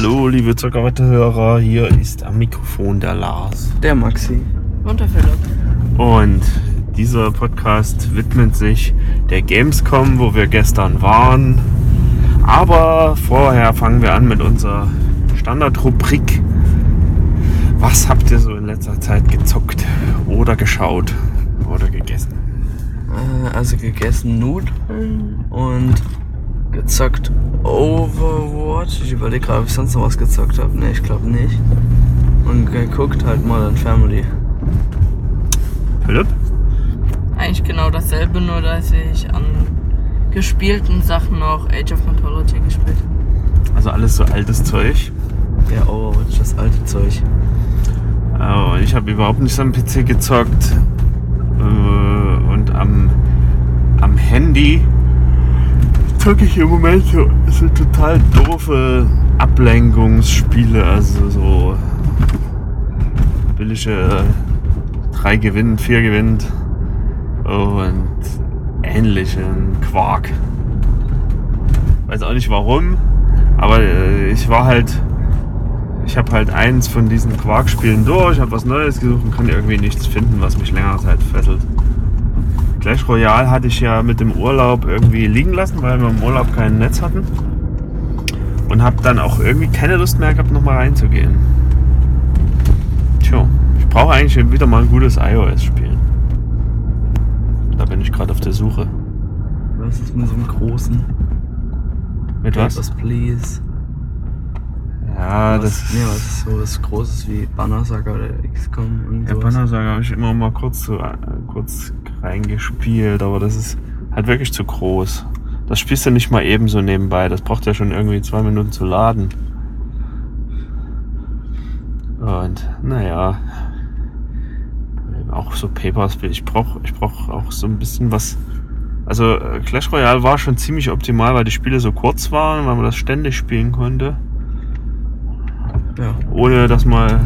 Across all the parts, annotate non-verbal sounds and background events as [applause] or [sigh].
Hallo, liebe Zuckerwatte-Hörer, hier ist am Mikrofon der Lars. Der Maxi. Und der Philipp. Und dieser Podcast widmet sich der Gamescom, wo wir gestern waren. Aber vorher fangen wir an mit unserer Standardrubrik. Was habt ihr so in letzter Zeit gezockt oder geschaut oder gegessen? Äh, also gegessen Nudeln und gezockt Overwatch. Ich überlege gerade, ob ich sonst noch was gezockt habe. Ne, ich glaube nicht. Und geguckt halt Modern Family. Philipp? Eigentlich genau dasselbe, nur dass ich an gespielten Sachen noch Age of Mythology gespielt habe. Also alles so altes Zeug. Ja, Overwatch, das alte Zeug. Oh, ich habe überhaupt nicht am PC gezockt. Äh, Und am, am Handy zocke ich im Moment so, total doofe Ablenkungsspiele. Also so billige 3 gewinnt, 4 gewinnt und ähnlichen Quark. Weiß auch nicht warum, aber äh, ich war halt ich habe halt eins von diesen Quarkspielen durch, habe was Neues gesucht und kann irgendwie nichts finden, was mich längere Zeit fesselt. Clash Royale hatte ich ja mit dem Urlaub irgendwie liegen lassen, weil wir im Urlaub kein Netz hatten. Und habe dann auch irgendwie keine Lust mehr gehabt, nochmal reinzugehen. Tja, ich brauche eigentlich wieder mal ein gutes iOS-Spiel. Da bin ich gerade auf der Suche. Was ist mit so einem großen? Mit was? Papers, Please. Ja, was, das nee, was ist so was Großes wie Banner Saga oder XCOM und Ja, sowas? Bannersaga habe ich immer mal kurz, so, äh, kurz reingespielt, aber das ist halt wirklich zu groß. Das spielst du nicht mal eben so nebenbei. Das braucht ja schon irgendwie zwei Minuten zu laden. Und naja. Auch so Papers, ich brauche ich brauch auch so ein bisschen was. Also äh, Clash Royale war schon ziemlich optimal, weil die Spiele so kurz waren, weil man das ständig spielen konnte Ja. ohne dass man.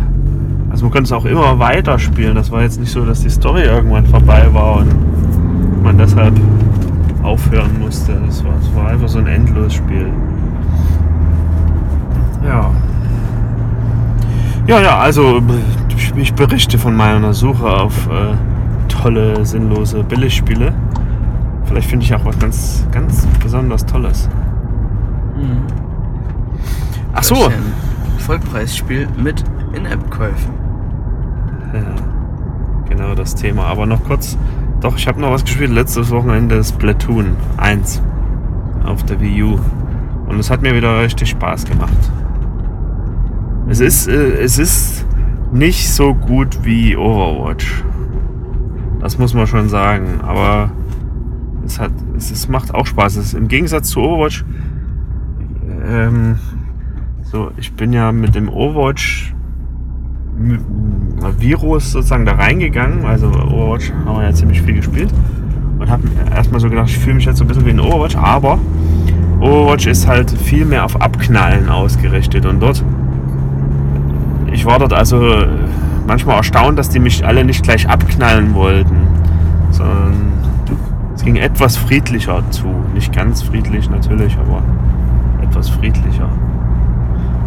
Also man konnte es auch immer weiter spielen. Das war jetzt nicht so, dass die Story irgendwann vorbei war und man deshalb aufhören musste. Das war, das war einfach so ein Endlosspiel. Ja. Ja, ja, also ich- ich berichte von meiner Suche auf äh, tolle, sinnlose Billigspiele. Vielleicht finde ich auch was ganz, ganz besonders Tolles. Mhm. Ach so. Vollpreisspiel mit In-App-Käufen. Genau das Thema. Aber noch kurz, doch, ich habe noch was gespielt. Letztes Wochenende Splatoon 1 auf der Wii U. Und es hat mir wieder richtig Spaß gemacht. Es ist, äh, es ist nicht so gut wie Overwatch. Das muss man schon sagen. Aber es, hat, es, es macht auch Spaß. Es Im Gegensatz zu Overwatch, ähm, so, ich bin ja mit dem Overwatch Virus sozusagen da reingegangen. Also Overwatch haben wir ja ziemlich viel gespielt. Und habe erstmal so gedacht, ich fühle mich jetzt so ein bisschen wie in Overwatch, aber Overwatch ist halt viel mehr auf Abknallen ausgerichtet. Und dort, ich war dort also manchmal erstaunt, dass die mich alle nicht gleich abknallen wollten, sondern es ging etwas friedlicher zu. Nicht ganz friedlich natürlich, aber etwas friedlicher.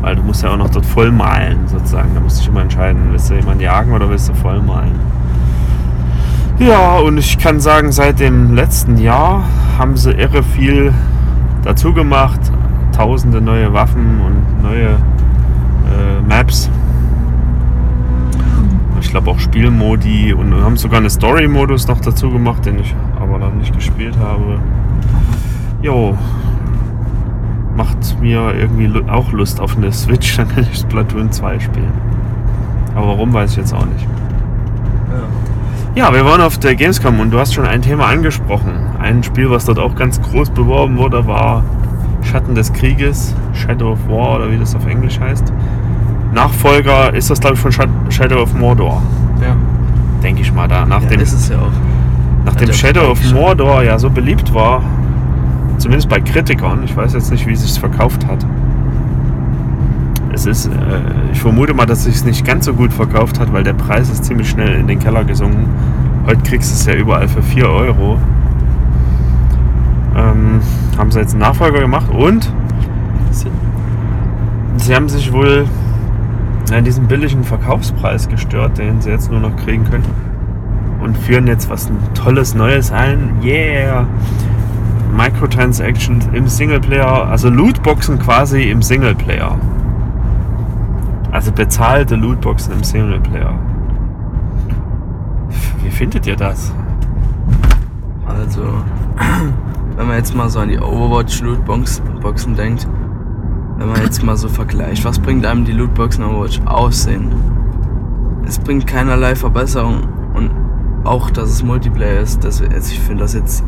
Weil du musst ja auch noch dort voll malen, sozusagen. Da musst du dich immer entscheiden, willst du jemanden jagen oder willst du voll malen? Ja, und ich kann sagen, seit dem letzten Jahr haben sie irre viel dazu gemacht. Tausende neue Waffen und neue äh, Maps. Ich glaube auch Spielmodi und haben sogar einen Story-Modus noch dazu gemacht, den ich aber noch nicht gespielt habe. Jo, macht mir irgendwie auch Lust auf eine Switch, dann kann ich Splatoon 2 spielen. Aber warum, weiß ich jetzt auch nicht. Ja. Ja, wir waren auf der Gamescom und du hast schon ein Thema angesprochen. Ein Spiel, was dort auch ganz groß beworben wurde, war Schatten des Krieges, Shadow of War oder wie das auf Englisch heißt. Nachfolger ist das, glaube ich, von Shad- Shadow of Mordor, Ja. denke ich mal da. Nach ja dem, ist es ja auch. nachdem Shadow of. Mordor ja so beliebt war, zumindest bei Kritikern, ich weiß jetzt nicht, wie es sich verkauft hat. Es ist, äh, ich vermute mal, dass es sich nicht ganz so gut verkauft hat, weil der Preis ist ziemlich schnell in den Keller gesunken. Heute kriegst du es ja überall für 4 Euro. Ähm, haben sie jetzt einen Nachfolger gemacht und sie haben sich wohl an diesem billigen Verkaufspreis gestört, den sie jetzt nur noch kriegen können. Und führen jetzt was Tolles Neues ein. Yeah! Microtransactions im Singleplayer, also Lootboxen quasi im Singleplayer. Also bezahlte Lootboxen im Singleplayer. Wie findet ihr das? Also, [clears throat] wenn man jetzt mal so an die Overwatch-Lootboxen denkt, wenn man jetzt mal so vergleicht, was bringt einem die Lootboxen Overwatch? Aussehen. Es bringt keinerlei Verbesserung und auch, dass es Multiplayer ist. Das, also ich finde, dass jetzt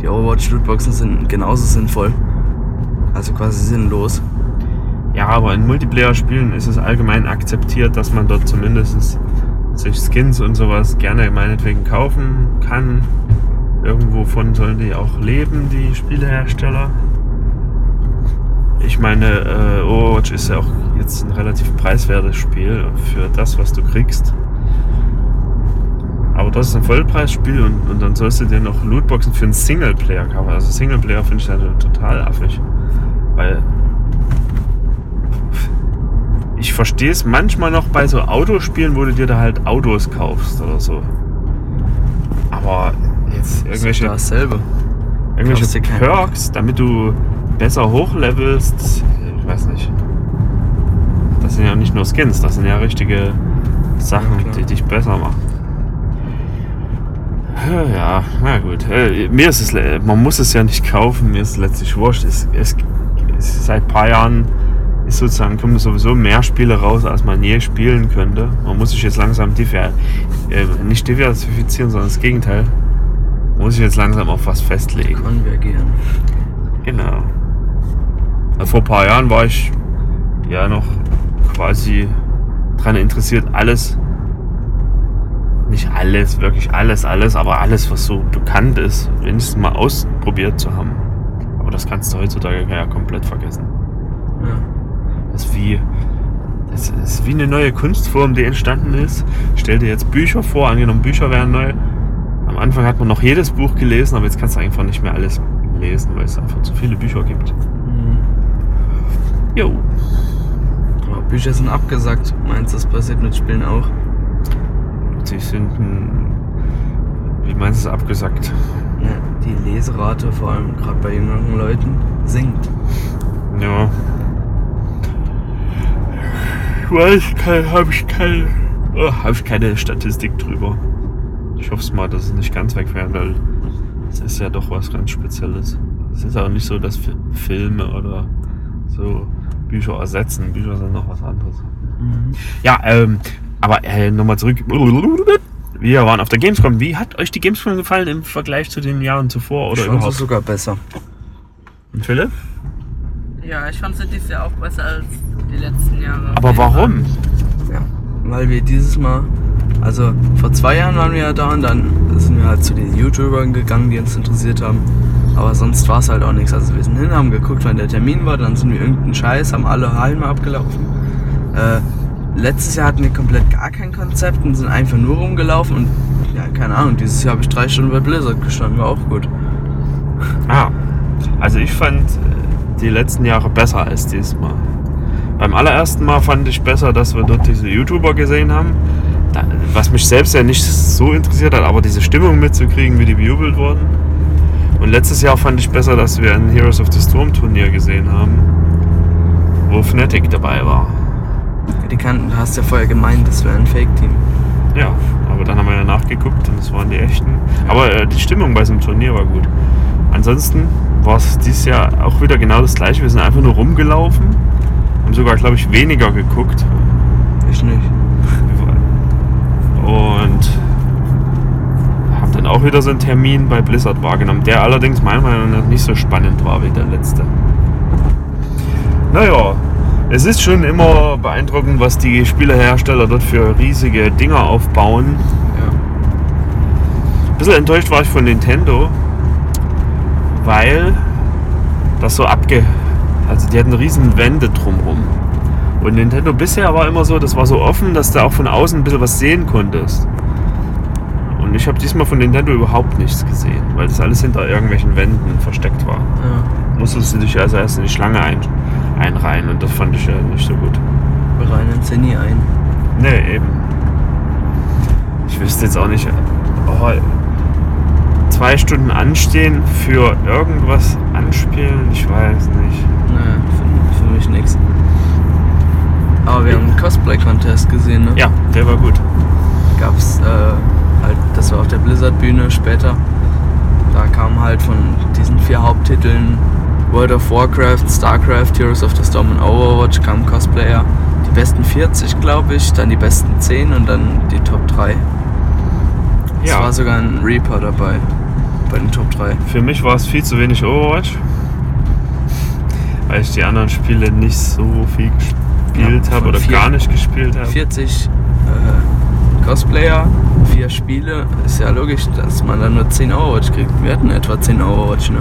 die Overwatch-Lootboxen sind genauso sinnvoll. Also quasi sinnlos. Ja, aber in Multiplayer-Spielen ist es allgemein akzeptiert, dass man dort zumindest sich Skins und sowas gerne meinetwegen kaufen kann. Irgendwo von sollen die auch leben, die Spielehersteller. Ich meine, äh, Overwatch ist ja auch jetzt ein relativ preiswertes Spiel für das, was du kriegst. Aber das ist ein Vollpreisspiel und, und dann sollst du dir noch Lootboxen für einen Singleplayer kaufen. Also Singleplayer finde ich halt total affig. Weil ich verstehe es manchmal noch bei so Autospielen, wo du dir da halt Autos kaufst oder so. Aber jetzt irgendwelche, Das ist dasselbe. irgendwelche. Perks, damit du besser hochlevelst, ich weiß nicht. Das sind ja nicht nur Skins, das sind ja richtige Sachen, Ja, die dich besser machen. Ja, na gut. Äh, Mir ist es, man muss es ja nicht kaufen, mir ist es letztlich wurscht. Es, es, es, seit ein paar Jahren ist sozusagen, kommen sowieso mehr Spiele raus, als man je spielen könnte. Man muss sich jetzt langsam diver, äh, nicht diversifizieren, sondern das Gegenteil. Man muss sich jetzt langsam auf was festlegen. Konvergieren. Genau. Ja, Vor ein paar Jahren war ich ja noch quasi daran interessiert, alles, nicht alles, wirklich alles, alles, aber alles, was so bekannt ist, wenigstens mal ausprobiert zu haben. Aber das kannst du heutzutage ja komplett vergessen. Ja. Das ist wie, das ist wie eine neue Kunstform, die entstanden ist. Stell dir jetzt Bücher vor, angenommen Bücher wären neu. Am Anfang hat man noch jedes Buch gelesen, aber jetzt kannst du einfach nicht mehr alles lesen, weil es einfach zu viele Bücher gibt. Mhm. Jo. Aber Bücher sind abgesagt. Meinst du, das passiert mit Spielen auch? Sie sind, hm, wie meinst du es abgesagt? Ja, die Leserate, vor allem gerade bei jüngeren Leuten, sinkt. Ja. Ich weiß, habe ich keine, oh, habe ich keine Statistik drüber. Ich hoffe es mal, dass es nicht ganz wegfährt, weil es ist ja doch was ganz Spezielles. Es ist auch nicht so, dass Fi- Filme oder so Bücher ersetzen. Bücher sind noch was anderes. Mhm. Ja, ähm, aber äh, nochmal zurück. Wir waren auf der Gamescom. Wie hat euch die Gamescom gefallen im Vergleich zu den Jahren zuvor oder Ich fand sie sogar besser. Und Philipp? Ja, ich fand sie dieses Jahr auch besser als die letzten Jahre. Aber warum? Ja. Weil wir dieses Mal, also vor zwei Jahren waren wir ja da und dann sind wir halt zu den YouTubern gegangen, die uns interessiert haben. Aber sonst war es halt auch nichts. Also wir sind hin, haben geguckt, wann der Termin war, dann sind wir irgendeinen Scheiß, haben alle Hallen abgelaufen. Äh, letztes Jahr hatten wir komplett gar kein Konzept und sind einfach nur rumgelaufen und ja, keine Ahnung, dieses Jahr habe ich drei Stunden bei Blizzard gestanden, war auch gut. Ah, also ich fand äh, die letzten Jahre besser als dieses Mal. Beim allerersten Mal fand ich besser, dass wir dort diese YouTuber gesehen haben. Was mich selbst ja nicht so interessiert hat, aber diese Stimmung mitzukriegen, wie die bejubelt wurden. Und letztes Jahr fand ich besser, dass wir ein Heroes of the Storm Turnier gesehen haben, wo Fnatic dabei war. Die kannten, du hast ja vorher gemeint, das wäre ein Fake-Team. Ja, aber dann haben wir ja nachgeguckt und es waren die echten. Aber äh, die Stimmung bei einem Turnier war gut. Ansonsten war es dieses Jahr auch wieder genau das gleiche. Wir sind einfach nur rumgelaufen, haben sogar, glaube ich, weniger geguckt. Ich nicht. Und haben dann auch wieder so einen Termin bei Blizzard wahrgenommen, der allerdings meiner Meinung nach nicht so spannend war wie der letzte. Naja, es ist schon immer beeindruckend, was die Spielehersteller dort für riesige Dinger aufbauen. Ja. Ein bisschen enttäuscht war ich von Nintendo, weil das so abge... Also die hatten riesen Wände drumrum. Und Nintendo bisher war immer so, das war so offen, dass du auch von außen ein bisschen was sehen konntest. Und ich habe diesmal von Nintendo überhaupt nichts gesehen, weil das alles hinter irgendwelchen Wänden versteckt war. Ja. Musstest du dich also erst in die Schlange ein, einreihen und das fand ich ja nicht so gut. Uns ja nie ein. Nee, eben. Ich wüsste jetzt auch nicht. Oh, zwei Stunden anstehen für irgendwas anspielen, ich weiß nicht. Naja, für, für mich nix. Aber wir haben einen Cosplay-Contest gesehen, ne? Ja, der war gut. Gab's, äh, halt, das war auf der Blizzard-Bühne später. Da kamen halt von diesen vier Haupttiteln World of Warcraft, StarCraft, Heroes of the Storm und Overwatch kamen Cosplayer. Die besten 40, glaube ich, dann die besten 10 und dann die Top 3. Es Ja. war sogar ein Reaper dabei. Bei den Top 3. Für mich war es viel zu wenig Overwatch. Weil ich die anderen Spiele nicht so viel gespielt Ja, habe oder vier- gar nicht gespielt habe. 40 äh, Cosplayer, vier Spiele. Ist ja logisch, dass man dann nur 10 Overwatch kriegt. Wir hatten etwa 10 Overwatch, ne?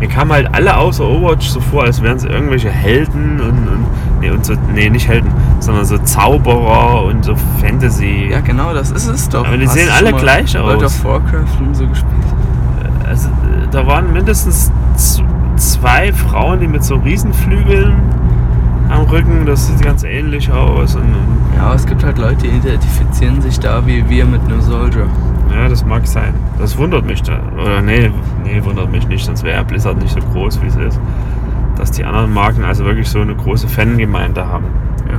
Mir kamen halt alle außer Overwatch so vor, als wären es irgendwelche Helden und, und, nee, und so, nee, nicht Helden, sondern so Zauberer und so Fantasy. Ja, genau, das ist es doch. Aber die Hast sehen alle gleich World aus. of Warcraft und so gespielt. Also, da waren mindestens zwei Frauen, die mit so Riesenflügeln am Rücken, das sieht ganz ähnlich aus. Und, und, Ja, aber es gibt halt Leute, die identifizieren sich da wie wir mit einem Soldier. Ja, das mag sein. Das wundert mich da. Oder nee, nee, wundert mich nicht, sonst wäre Blizzard nicht so groß, wie es ist. Dass die anderen Marken also wirklich so eine große Fangemeinde haben. Ja.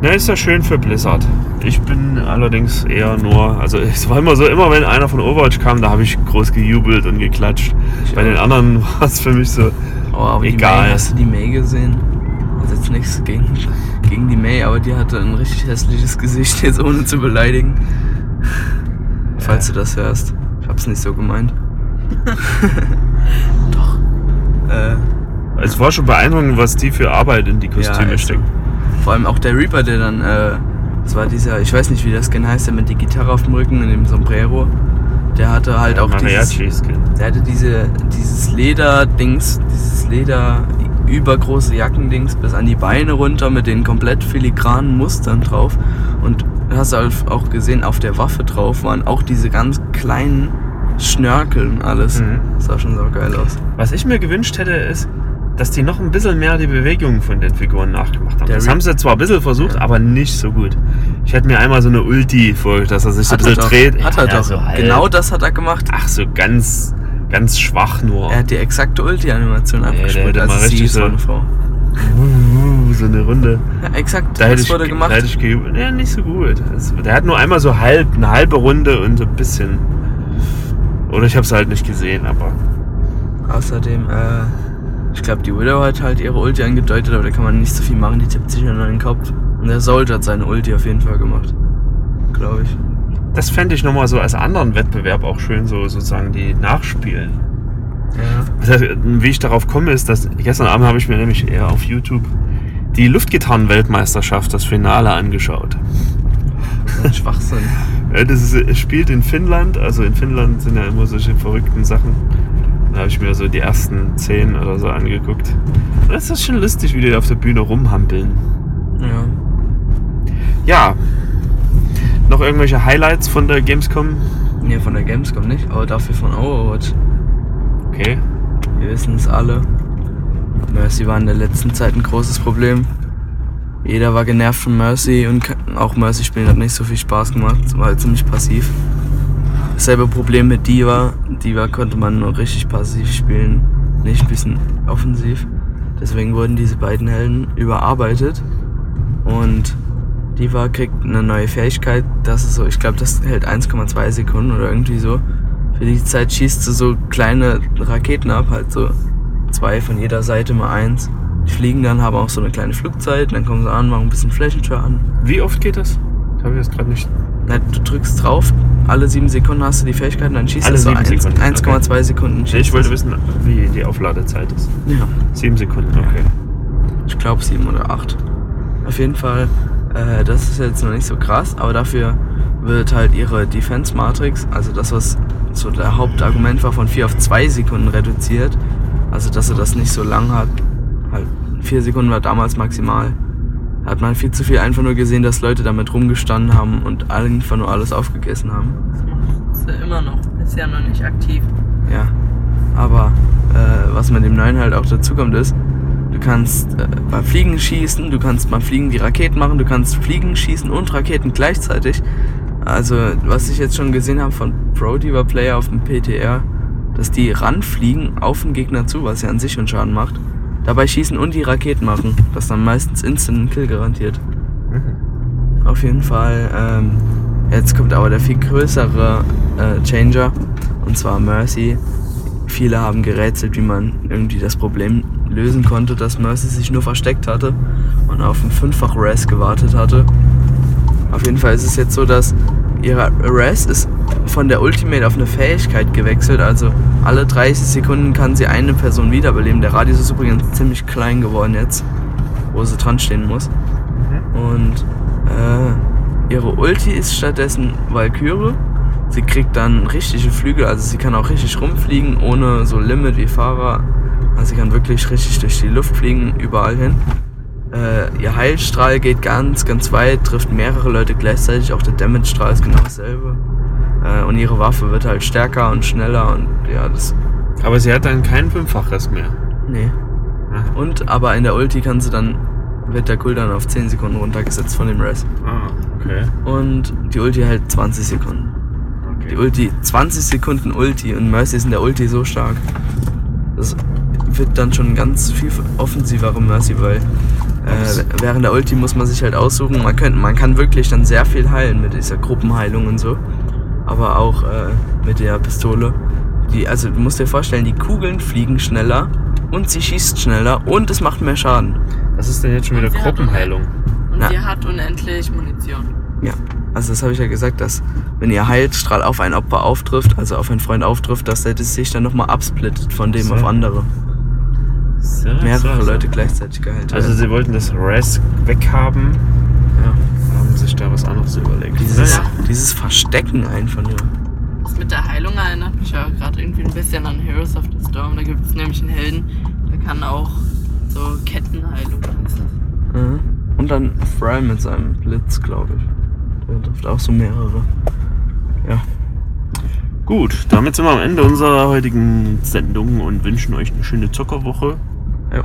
Na, ist ja schön für Blizzard. Ich bin allerdings eher nur, also [laughs] es war immer so, immer wenn einer von Overwatch kam, da habe ich groß gejubelt und geklatscht. Ich Bei auch. den anderen [laughs] war es für mich so, Oh, aber die Egal. May, hast du die May gesehen? Also jetzt nichts gegen, gegen die May, aber die hatte ein richtig hässliches Gesicht, jetzt ohne zu beleidigen. Falls du das hörst. Ich hab's nicht so gemeint. [laughs] Doch. Äh, es war schon beeindruckend, was die für Arbeit in die Kostüme Ja, ist so. stecken. vor allem auch der Reaper, der dann, äh, das war dieser, ich weiß nicht wie das Skin heißt, der mit die Gitarre auf dem Rücken in dem Sombrero. Der hatte halt auch dieses. Der hatte diese, dieses Leder-Dings, dieses Leder übergroße Jackendings bis an die Beine runter mit den komplett filigranen Mustern drauf. Und du hast halt auch gesehen, auf der Waffe drauf waren auch diese ganz kleinen Schnörkel und alles. Mhm. Das sah schon so geil aus. Was ich mir gewünscht hätte, ist, dass die noch ein bisschen mehr die Bewegungen von den Figuren nachgemacht haben. Der das Re- haben sie zwar ein bisschen versucht, Ja. aber nicht so gut. Ich hätte mir einmal so eine Ulti vorgestellt, dass er sich so ein bisschen doch. dreht. Hat er Ja, doch. so halb. genau das hat er gemacht. Ach, so ganz, ganz schwach nur. Er hat die exakte Ulti-Animation abgespielt. Also mal sie so eine Frau. So eine Runde. Ja, [laughs] exakt. Da hätte das ich, wurde da gemacht. hätte ich. Ja, nicht so gut. Es- Der hat nur einmal so halb, eine halbe Runde und so ein bisschen. Oder ich habe es halt nicht gesehen, aber. Außerdem, äh, ich glaube, die Widow hat halt ihre Ulti angedeutet, aber da kann man nicht so viel machen, die tippt sich nur in den Kopf. Und der Soldier hat seine Ulti auf jeden Fall gemacht. Glaube ich. Das fände ich nochmal so als anderen Wettbewerb auch schön, so sozusagen die nachspielen. Ja. Das heißt, wie ich darauf komme, ist, dass gestern Abend habe ich mir nämlich eher auf YouTube die Luftgitarren-Weltmeisterschaft, das Finale angeschaut. Ein Schwachsinn. [laughs] Das ist, es spielt in Finnland, also in Finnland sind ja immer solche verrückten Sachen. Da habe ich mir so die ersten zehn oder so angeguckt. Und Das ist schon lustig, wie die auf der Bühne rumhampeln. Ja. Ja. Noch irgendwelche Highlights von der Gamescom? Nee, von der Gamescom nicht, aber dafür von Overwatch. Okay. Wir wissen es alle. Mercy war in der letzten Zeit ein großes Problem. Jeder war genervt von Mercy und auch Mercy spielen hat nicht so viel Spaß gemacht. Es war halt ziemlich passiv. Dasselbe Problem mit Diva. Diva konnte man nur richtig passiv spielen, nicht ein bisschen offensiv. Deswegen wurden diese beiden Helden überarbeitet. Und Diva kriegt eine neue Fähigkeit. Das ist so, ich glaube, das hält 1,2 Sekunden oder irgendwie so. Für die Zeit schießt sie so kleine Raketen ab, halt so zwei von jeder Seite mal eins. Die fliegen dann, haben auch so eine kleine Flugzeit, dann kommen sie an, machen ein bisschen Flächenschaden. Wie oft geht das? Da habe ich jetzt gerade nicht. Na, du drückst drauf, alle sieben Sekunden hast du die Fähigkeit und dann schießt Alle es so sieben eins- Sekunden, 1,2 Sekunden. Nee, schießt ich wollte wissen, wie die Aufladezeit ist. Ja, Sieben Sekunden, okay. ich glaube sieben oder acht. Auf jeden Fall, äh, das ist jetzt noch nicht so krass, aber dafür wird halt ihre Defense Matrix, also das, was so der Hauptargument war, von 4 auf 2 Sekunden reduziert. Also, dass er das nicht so lang hat. Halt, 4 Sekunden war damals maximal. Hat man viel zu viel einfach nur gesehen, dass Leute damit rumgestanden haben und einfach nur alles aufgegessen haben. Das macht sie immer noch. Ist ja noch nicht aktiv. Ja. Aber äh, was mit dem neuen halt auch dazu kommt, ist, du kannst äh, beim Fliegen schießen, du kannst beim Fliegen die Raketen machen, du kannst Fliegen schießen und Raketen gleichzeitig. Also, was ich jetzt schon gesehen habe von Pro Diva Player auf dem PTR, dass die ranfliegen auf den Gegner zu, was ja an sich schon Schaden macht. Dabei schießen und die Raketen machen. Das dann meistens instant einen Kill garantiert. Auf jeden Fall. Ähm, jetzt kommt aber der viel größere äh, Changer. Und zwar Mercy. Viele haben gerätselt, wie man irgendwie das Problem lösen konnte, dass Mercy sich nur versteckt hatte und auf einen fünffach Res gewartet hatte. Auf jeden Fall ist es jetzt so, dass ihre Res ist von der Ultimate auf eine Fähigkeit gewechselt. Also alle 30 Sekunden kann sie eine Person wiederbeleben. Der Radius ist übrigens ziemlich klein geworden jetzt, wo sie dran stehen muss. Und äh, ihre Ulti ist stattdessen Valkyrie. Sie kriegt dann richtige Flügel, also sie kann auch richtig rumfliegen, ohne so Limit wie Fahrer. Also sie kann wirklich richtig durch die Luft fliegen, überall hin. Äh, ihr Heilstrahl geht ganz, ganz weit, trifft mehrere Leute gleichzeitig. Auch der Damage-Strahl ist genau dasselbe. Äh, und ihre Waffe wird halt stärker und schneller und ja, das. Aber sie hat dann kein Fünffaches mehr. Nee. Und aber in der Ulti kann sie dann, wird der Cooldown auf 10 Sekunden runtergesetzt von dem Res. ah okay. Und die Ulti hält 20 Sekunden. Die okay. Ulti, 20 Sekunden Ulti und Mercy ist in der Ulti so stark. Das wird dann schon ganz viel offensivere Mercy, weil äh, während der Ulti muss man sich halt aussuchen. Man, könnte, man kann wirklich dann sehr viel heilen mit dieser Gruppenheilung und so. Aber auch äh, mit der Pistole. Die, also du musst dir vorstellen, die Kugeln fliegen schneller und sie schießt schneller und es macht mehr Schaden. Was ist denn jetzt schon Und wieder Gruppenheilung? Und Na. sie hat unendlich Munition. Ja, also das habe ich ja gesagt, dass wenn ihr Heilstrahl auf ein Opfer auftrifft, also auf einen Freund auftrifft, dass der das sich dann nochmal absplittet von dem So. auf andere. So, Mehrere so, so. Leute gleichzeitig geheilt Also sie wollten das Res weghaben, ja. haben sich da was anderes überlegt. dieses, Naja. dieses Verstecken einfach nur. Das mit der Heilung erinnert mich ja gerade irgendwie ein bisschen an Heroes of the Storm. Da gibt es nämlich einen Helden, der kann auch so Kettenheilung. heißt das. Mhm. Und dann Fry mit seinem Blitz, glaube ich. Der trifft auch so mehrere. Ja. Gut, damit sind wir am Ende unserer heutigen Sendung und wünschen euch eine schöne Zockerwoche ja.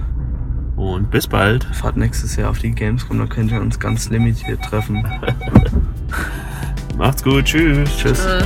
und bis bald. Fahrt nächstes Jahr auf die Gamescom, da könnt ihr uns ganz limitiert treffen. [laughs] Macht's gut, tschüss. Tschüss. Äh,